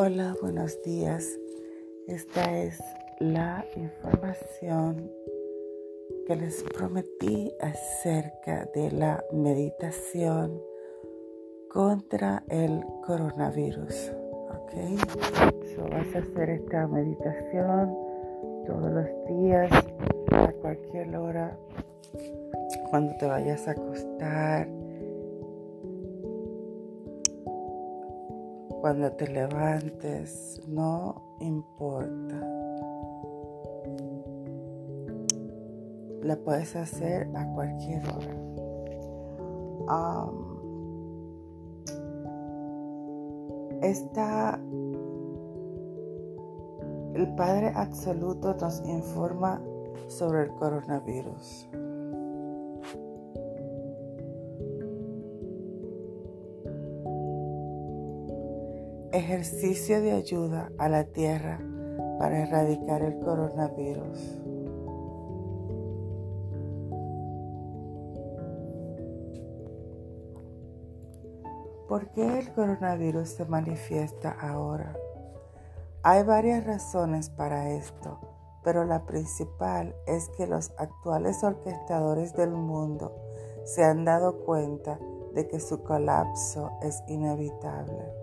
Hola, buenos días. Esta es la información que les prometí acerca de la meditación contra el coronavirus. ¿Ok? So vas a hacer esta meditación todos los días, a cualquier hora, cuando te vayas a acostar cuando te levantes, no importa. La puedes hacer a cualquier hora. está el Padre Absoluto nos informa sobre el coronavirus. Ejercicio de ayuda a la tierra para erradicar el coronavirus. ¿Por qué el coronavirus se manifiesta ahora? Hay varias razones para esto, pero la principal es que los actuales orquestadores del mundo se han dado cuenta de que su colapso es inevitable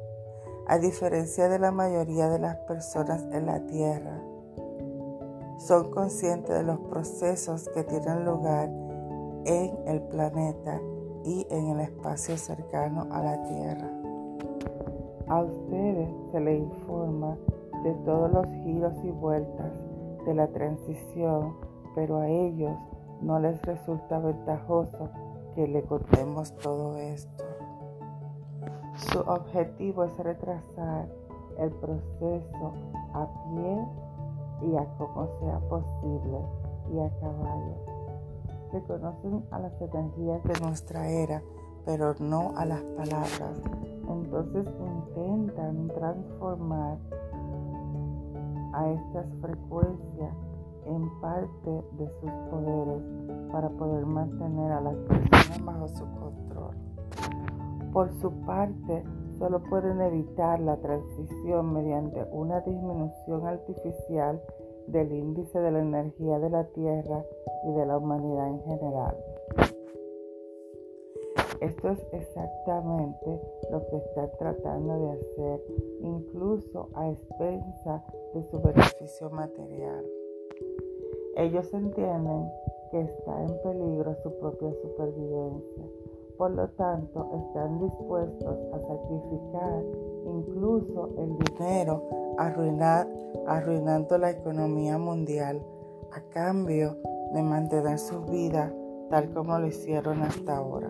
a diferencia de la mayoría de las personas en la Tierra, son conscientes de los procesos que tienen lugar en el planeta y en el espacio cercano a la Tierra. A ustedes se les informa de todos los giros y vueltas de la transición, pero a ellos no les resulta ventajoso que le contemos todo esto. Su objetivo es retrasar el proceso a pie y a como sea posible y a caballo. Reconocen a las energías de nuestra era, pero no a las palabras. Entonces intentan transformar a estas frecuencias en parte de sus poderes para poder mantener a las personas bajo su control. Por su parte, solo pueden evitar la transición mediante una disminución artificial del índice de la energía de la Tierra y de la humanidad en general. Esto es exactamente lo que están tratando de hacer, incluso a expensa de su beneficio material. Ellos entienden que está en peligro su propia supervivencia por lo tanto, están dispuestos a sacrificar incluso el dinero, arruinando la economía mundial a cambio de mantener su vida tal como lo hicieron hasta ahora.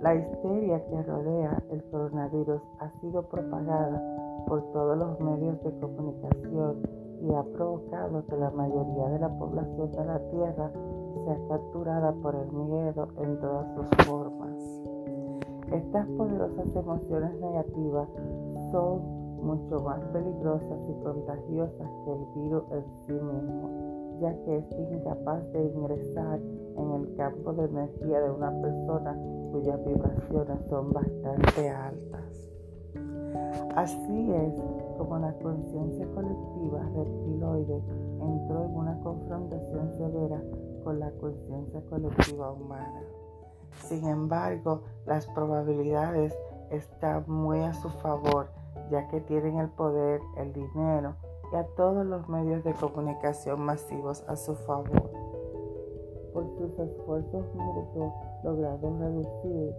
La histeria que rodea el coronavirus ha sido propagada por todos los medios de comunicación y ha provocado que la mayoría de la población de la Tierra sea capturada por el miedo en todas sus formas. Estas poderosas emociones negativas son mucho más peligrosas y contagiosas que el virus en sí mismo, ya que es incapaz de ingresar en el campo de energía de una persona cuyas vibraciones son bastante altas. Así es como la conciencia colectiva reptiloide entró en una confrontación severa con la conciencia colectiva humana. Sin embargo, las probabilidades están muy a su favor, ya que tienen el poder, el dinero y a todos los medios de comunicación masivos a su favor. Por sus esfuerzos mutuos lograron reducir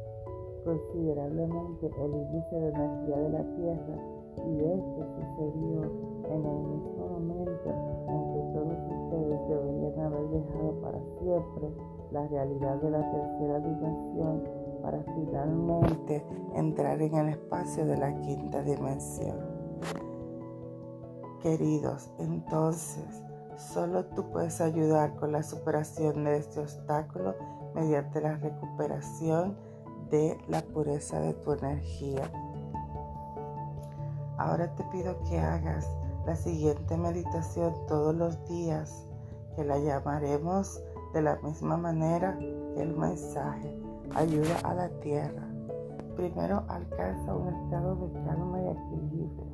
considerablemente el índice de energía de la Tierra y esto sucedió en el mismo momento la realidad de la tercera dimensión para finalmente entrar en el espacio de la quinta dimensión. Queridos, entonces, solo tú puedes ayudar con la superación de este obstáculo mediante la recuperación de la pureza de tu energía. Ahora te pido que hagas la siguiente meditación todos los días, que la llamaremos de la misma manera que el mensaje ayuda a la tierra. Primero alcanza un estado de calma y equilibrio.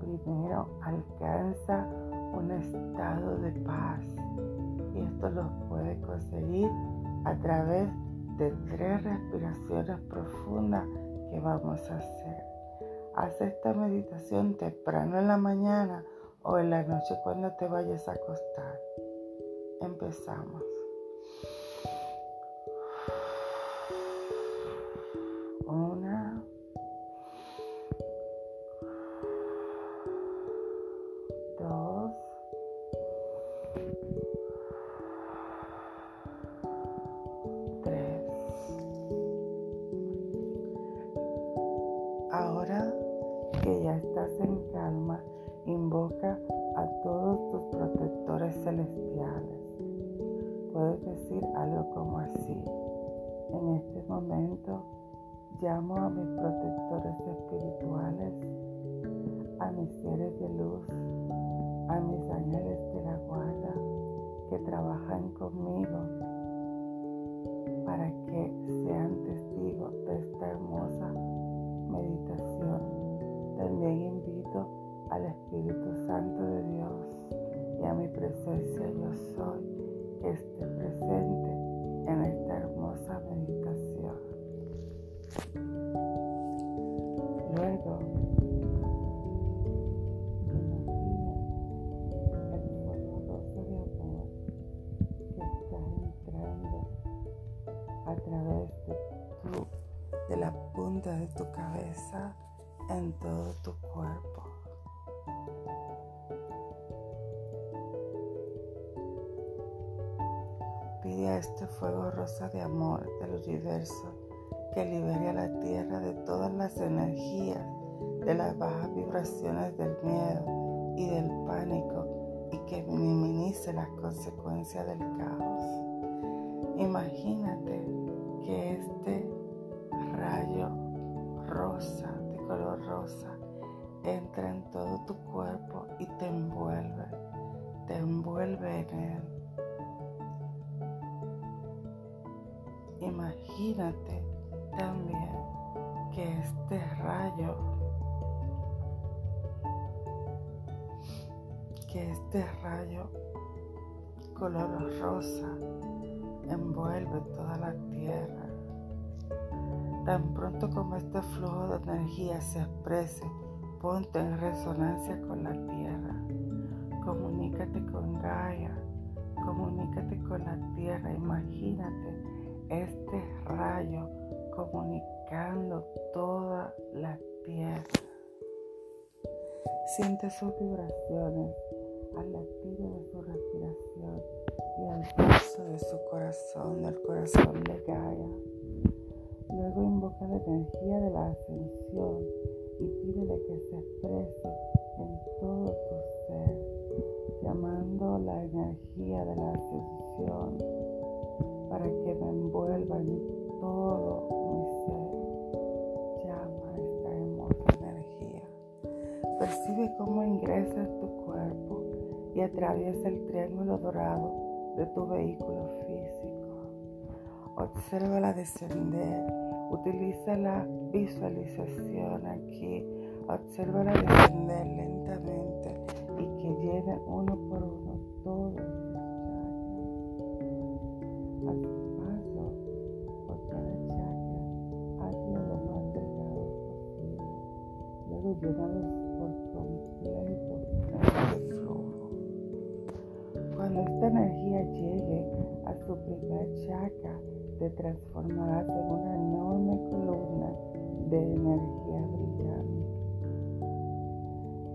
Primero alcanza un estado de paz. Y esto lo puede conseguir a través de tres respiraciones profundas que vamos a hacer. Haz esta meditación temprano en la mañana o en la noche cuando te vayas a acostar. Empezamos. Algo como así. En este momento llamo a mis protectores espirituales, a mis seres de luz, a mis ángeles de la guarda que trabajan conmigo para que sean testigos de esta hermosa meditación. También invito al Espíritu de tu cabeza en todo tu cuerpo. Pide a este fuego rosa de amor del universo que libere a la tierra de todas las energías, de las bajas vibraciones del miedo y del pánico y que minimice las consecuencias del caos. Imagínate que este rayo rosa, de color rosa, entra en todo tu cuerpo y te envuelve, te envuelve en él. Imagínate también que este rayo, que este rayo color rosa envuelve toda la tierra. Tan pronto como este flujo de energía se exprese, ponte en resonancia con la tierra. Comunícate con Gaia, comunícate con la tierra. Imagínate este rayo comunicando toda la tierra. Siente sus vibraciones al latido de su respiración y al pulso de su corazón, del corazón de Gaia. Luego invoca la energía de la ascensión y pídele que se exprese en todo tu ser, llamando la energía de la ascensión para que me envuelva en todo mi ser. Llama esta hermosa energía. Percibe cómo ingresa en tu cuerpo y atraviesa el triángulo dorado de tu vehículo físico. Obsérvala descender. Utiliza la visualización aquí. Obsérvala descender lentamente y que llene uno por uno todos a su paso por cada chakra, hazlo lo más delgado posible. Luego llénalos por completo este flujo. Cuando esta energía llegue a su primer chakra, te transformarás en una columna de energía brillante.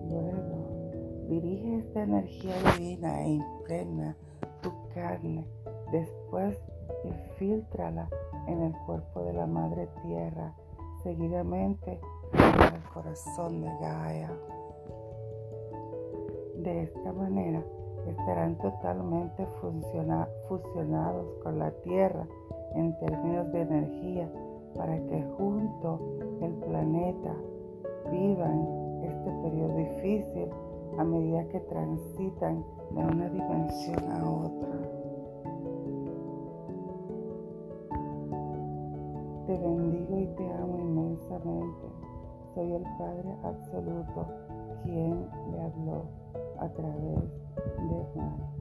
Luego, dirige esta energía divina e impregna tu carne Después infiltrala en el cuerpo de la Madre Tierra, seguidamente en el corazón de Gaia. De esta manera estarán totalmente fusionados con la Tierra en términos de energía para que junto el planeta vivan este periodo difícil a medida que transitan de una dimensión a otra. Te bendigo y te amo inmensamente. Soy el Padre Absoluto quien le habló a través de Marta.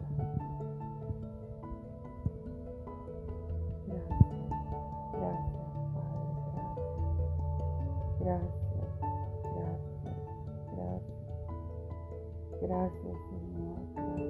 Gracias, Señor,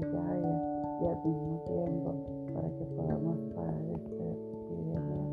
desde y al mismo tiempo para que podamos padecer y